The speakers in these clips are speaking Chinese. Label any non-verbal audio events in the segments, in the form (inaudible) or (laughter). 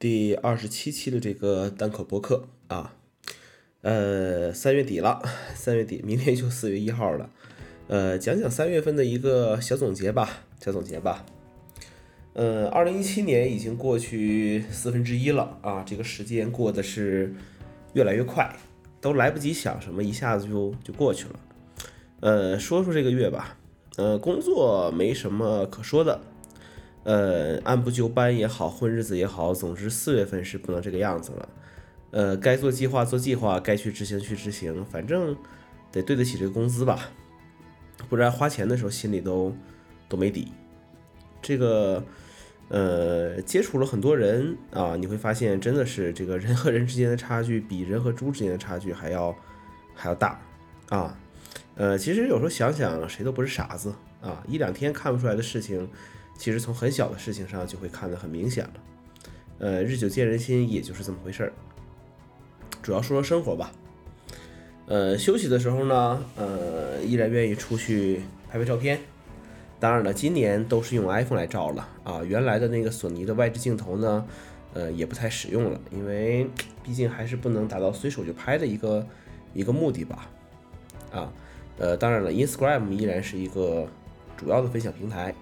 第二十七期的这个单口播客啊，呃，三月底了，(laughs) 三月底，明天就四月一号了，呃，讲讲三月份的一个小总结吧，小总结吧。呃，二零一七年已经过去四分之一了啊，这个时间过得是越来越快，都来不及想什么，一下子就就过去了。呃，说说这个月吧，呃，工作没什么可说的。呃，按部就班也好，混日子也好，总之四月份是不能这个样子了。呃，该做计划做计划，该去执行去执行，反正得对得起这个工资吧，不然花钱的时候心里都都没底。这个呃，接触了很多人啊，你会发现真的是这个人和人之间的差距比人和猪之间的差距还要还要大啊。呃，其实有时候想想，谁都不是傻子啊，一两天看不出来的事情。其实从很小的事情上就会看得很明显了，呃，日久见人心，也就是这么回事儿。主要说说生活吧，呃，休息的时候呢，呃，依然愿意出去拍拍照片。当然了，今年都是用 iPhone 来照了啊，原来的那个索尼的外置镜头呢，呃，也不太使用了，因为毕竟还是不能达到随手就拍的一个一个目的吧。啊，呃，当然了，Instagram 依然是一个主要的分享平台。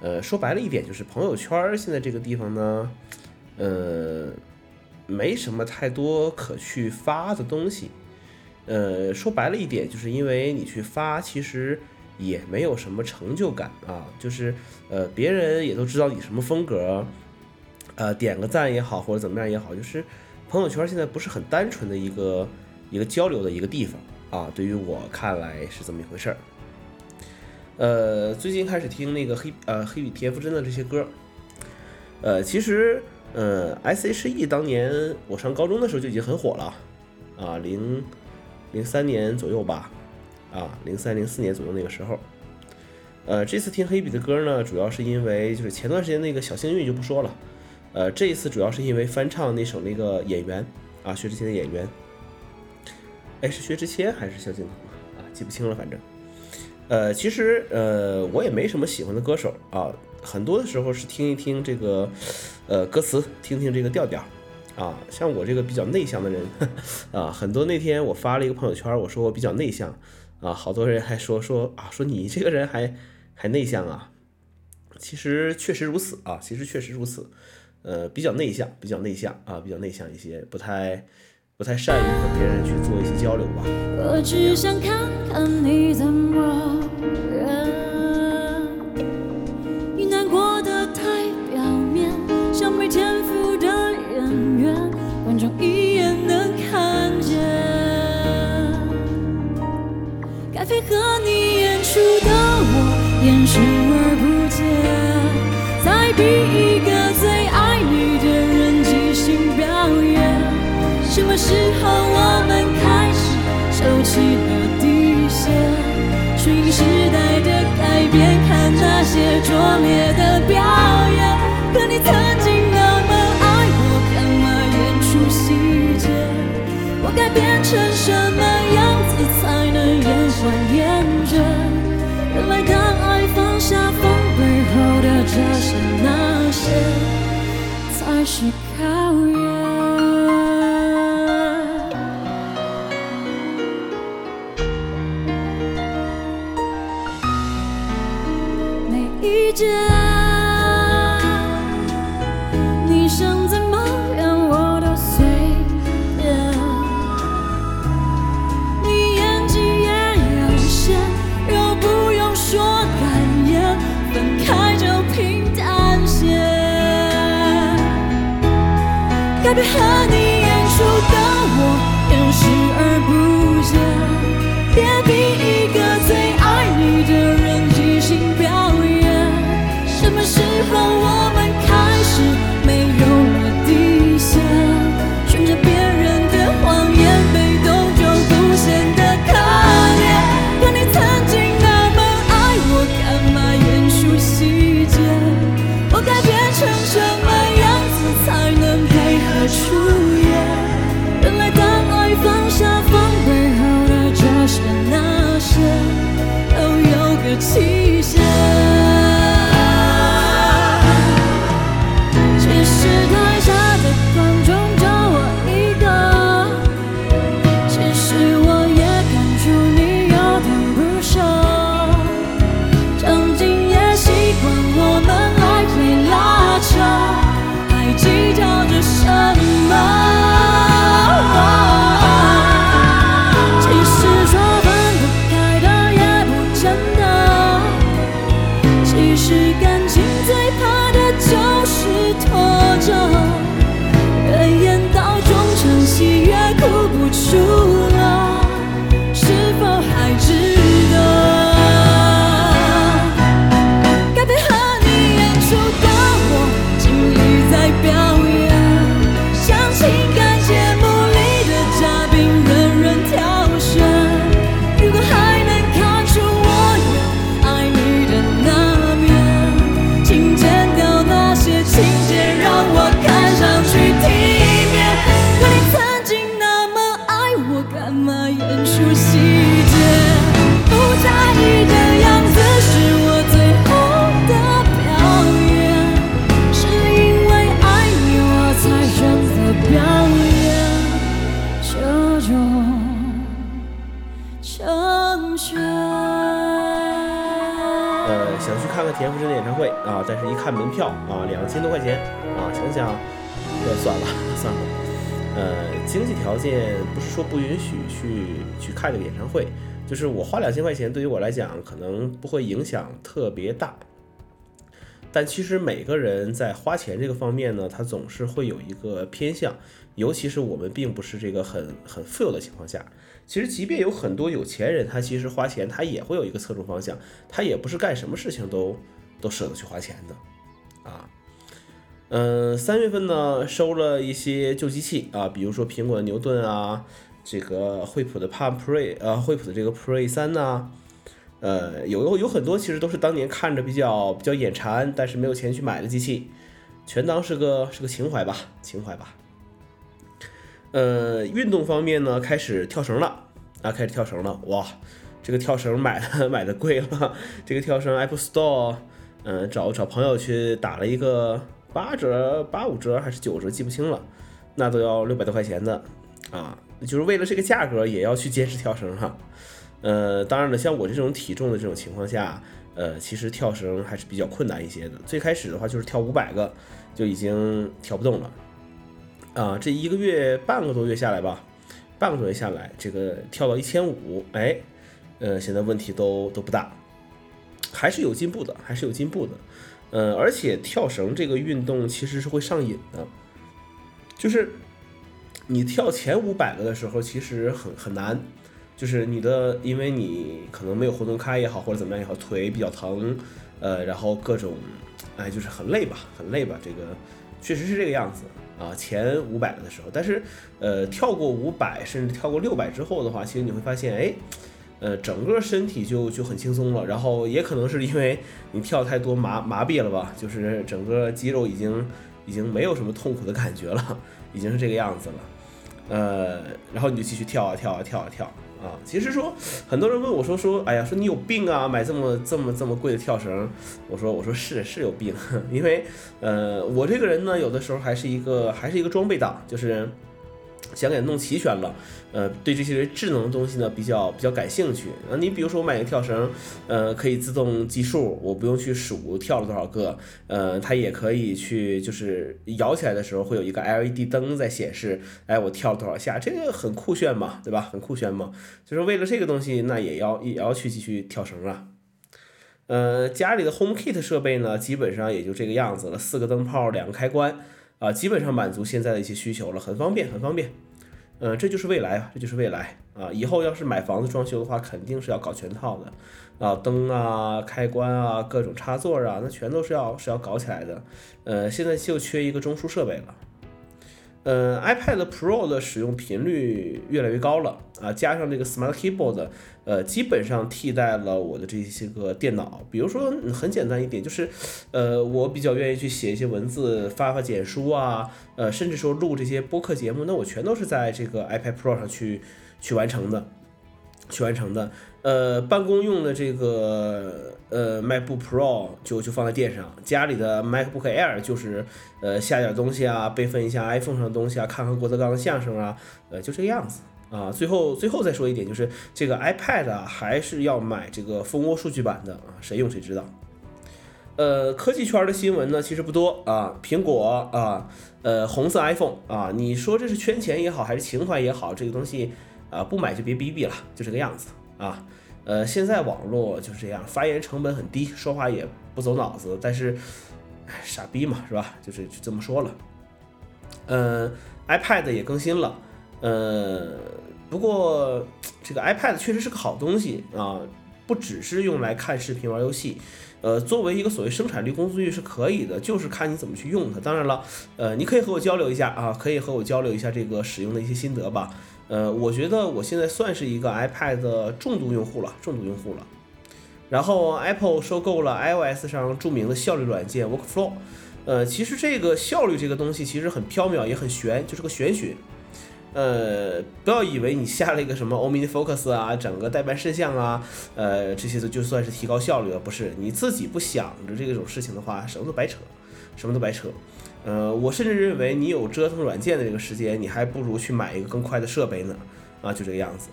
呃，说白了一点，就是朋友圈现在这个地方呢，呃，没什么太多可去发的东西。呃，说白了一点，就是因为你去发，其实也没有什么成就感啊。就是呃，别人也都知道你什么风格，呃，点个赞也好，或者怎么样也好，就是朋友圈现在不是很单纯的一个一个交流的一个地方啊。对于我看来是这么一回事儿。呃，最近开始听那个黑呃黑羽田馥甄的这些歌，呃，其实呃 S H E 当年我上高中的时候就已经很火了，啊零零三年左右吧，啊零三零四年左右那个时候，呃这次听黑羽的歌呢，主要是因为就是前段时间那个小幸运就不说了，呃这一次主要是因为翻唱那首那个演员啊薛之谦的演员，哎是薛之谦还是萧敬腾啊记不清了反正。呃，其实呃，我也没什么喜欢的歌手啊，很多的时候是听一听这个，呃，歌词，听听这个调调，啊，像我这个比较内向的人，(laughs) 啊，很多那天我发了一个朋友圈，我说我比较内向，啊，好多人还说说啊，说你这个人还还内向啊，其实确实如此啊，其实确实如此，呃，比较内向，比较内向啊，比较内向一些，不太。不太善于和别人去做一些交流吧。我只想看看你怎么忍，时候我们开始收起了底线，顺应时代的改变，看那些拙劣的表演？可你曾经那么爱我，干嘛演出细节？我该变成什么样子才能演完演着？原来当爱放下防备后的这些那些，才是考验。每两千多块钱。啊，想想，呃，算了 (laughs) 算了，呃，经济条件不是说不允许去去看这个演唱会，就是我花两千块钱对于我来讲可能不会影响特别大。但其实每个人在花钱这个方面呢，他总是会有一个偏向，尤其是我们并不是这个很很富有的情况下，其实即便有很多有钱人，他其实花钱他也会有一个侧重方向，他也不是干什么事情都都舍得去花钱的，嗯，三月份呢收了一些旧机器啊，比如说苹果的牛顿啊，这个惠普的 Palm Pre 呃，惠普的这个 Pre 三呐。呃，有有很多其实都是当年看着比较比较眼馋，但是没有钱去买的机器，全当是个是个情怀吧，情怀吧。呃，运动方面呢，开始跳绳了啊，开始跳绳了，哇，这个跳绳买的 (laughs) 买的贵了，这个跳绳 Apple Store，嗯，找找朋友去打了一个八折、八五折还是九折，记不清了，那都要六百多块钱的啊，就是为了这个价格也要去坚持跳绳哈。呃，当然了，像我这种体重的这种情况下，呃，其实跳绳还是比较困难一些的。最开始的话就是跳五百个就已经跳不动了，啊，这一个月半个多月下来吧，半个多月下来，这个跳到一千五，哎，呃，现在问题都都不大，还是有进步的，还是有进步的。呃，而且跳绳这个运动其实是会上瘾的，就是你跳前五百个的时候，其实很很难。就是你的，因为你可能没有活动开也好，或者怎么样也好，腿比较疼，呃，然后各种，哎，就是很累吧，很累吧，这个确实是这个样子啊。前五百的时候，但是呃，跳过五百甚至跳过六百之后的话，其实你会发现，哎，呃，整个身体就就很轻松了。然后也可能是因为你跳太多麻麻痹了吧，就是整个肌肉已经已经没有什么痛苦的感觉了，已经是这个样子了。呃，然后你就继续跳啊跳啊跳啊跳。啊，其实说很多人问我说说，哎呀，说你有病啊，买这么这么这么贵的跳绳。我说我说是是有病，(laughs) 因为呃我这个人呢，有的时候还是一个还是一个装备党，就是。想给弄齐全了，呃，对这些智能东西呢比较比较感兴趣啊。你比如说我买个跳绳，呃，可以自动计数，我不用去数跳了多少个，呃，它也可以去就是摇起来的时候会有一个 LED 灯在显示，哎，我跳了多少下，这个很酷炫嘛，对吧？很酷炫嘛，就是为了这个东西，那也要也要去继续跳绳啊。呃，家里的 Home Kit 设备呢，基本上也就这个样子了，四个灯泡，两个开关。啊，基本上满足现在的一些需求了，很方便，很方便。嗯，这就是未来啊，这就是未来啊！以后要是买房子装修的话，肯定是要搞全套的啊，灯啊、开关啊、各种插座啊，那全都是要是要搞起来的。呃，现在就缺一个中枢设备了。呃，iPad Pro 的使用频率越来越高了啊，加上这个 Smart Keyboard，呃，基本上替代了我的这些个电脑。比如说很简单一点，就是，呃，我比较愿意去写一些文字，发发简书啊，呃，甚至说录这些播客节目，那我全都是在这个 iPad Pro 上去去完成的。去完成的，呃，办公用的这个呃 MacBook Pro 就就放在电上，家里的 MacBook Air 就是呃下点东西啊，备份一下 iPhone 上的东西啊，看看郭德纲的相声啊，呃就这个样子啊。最后最后再说一点，就是这个 iPad 啊还是要买这个蜂窝数据版的啊，谁用谁知道。呃，科技圈的新闻呢其实不多啊，苹果啊，呃红色 iPhone 啊，你说这是圈钱也好，还是情怀也好，这个东西。啊，不买就别逼逼了，就这个样子啊。呃，现在网络就是这样，发言成本很低，说话也不走脑子，但是傻逼嘛，是吧？就是就这么说了。呃，iPad 也更新了，呃，不过这个 iPad 确实是个好东西啊，不只是用来看视频、玩游戏，呃，作为一个所谓生产力工具是可以的，就是看你怎么去用它。当然了，呃，你可以和我交流一下啊，可以和我交流一下这个使用的一些心得吧。呃，我觉得我现在算是一个 iPad 重度用户了，重度用户了。然后 Apple 收购了 iOS 上著名的效率软件 Workflow。呃，其实这个效率这个东西其实很缥缈，也很玄，就是个玄学。呃，不要以为你下了一个什么 OmniFocus 啊，整个代办事项啊，呃，这些都就算是提高效率了，不是？你自己不想着这种事情的话，什么都白扯，什么都白扯。呃，我甚至认为你有折腾软件的这个时间，你还不如去买一个更快的设备呢。啊，就这个样子。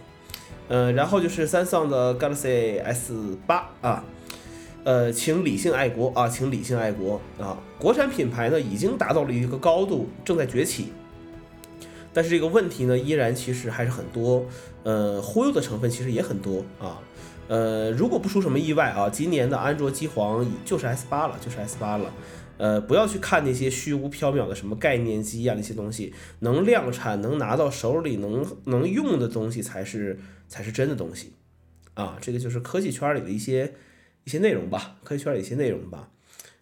呃，然后就是三 g 的 Galaxy S 八啊，呃，请理性爱国啊，请理性爱国啊！国产品牌呢，已经达到了一个高度，正在崛起。但是这个问题呢，依然其实还是很多，呃，忽悠的成分其实也很多啊。呃，如果不出什么意外啊，今年的安卓机皇就是 S 八了，就是 S 八了。呃，不要去看那些虚无缥缈的什么概念机啊那些东西，能量产、能拿到手里、能能用的东西才是才是真的东西啊。这个就是科技圈里的一些。一些内容吧，科技圈里一些内容吧。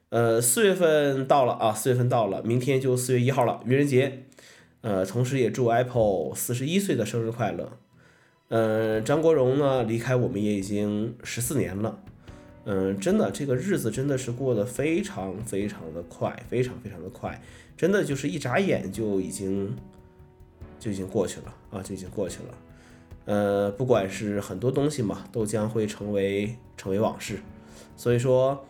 呃，四月份到了啊，四月份到了，明天就四月一号了，愚人节。呃，同时也祝 Apple 四十一岁的生日快乐。嗯，张国荣呢离开我们也已经十四年了。嗯，真的这个日子真的是过得非常非常的快，非常非常的快，真的就是一眨眼就已经就已经过去了啊，就已经过去了。呃，不管是很多东西嘛，都将会成为成为往事。所以说，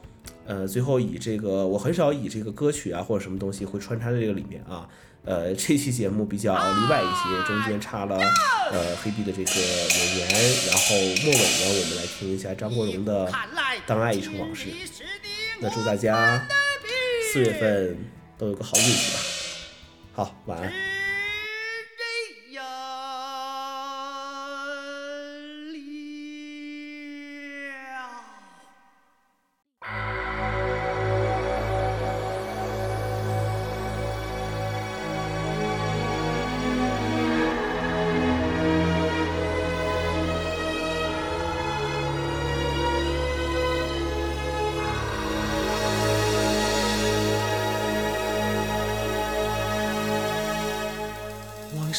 呃，最后以这个，我很少以这个歌曲啊或者什么东西会穿插在这个里面啊。呃，这期节目比较例外一些，中间插了呃黑碧的这个演员，然后末尾呢，我们来听一下张国荣的《当爱已成往事》。那祝大家四月份都有个好运气吧。好，晚安。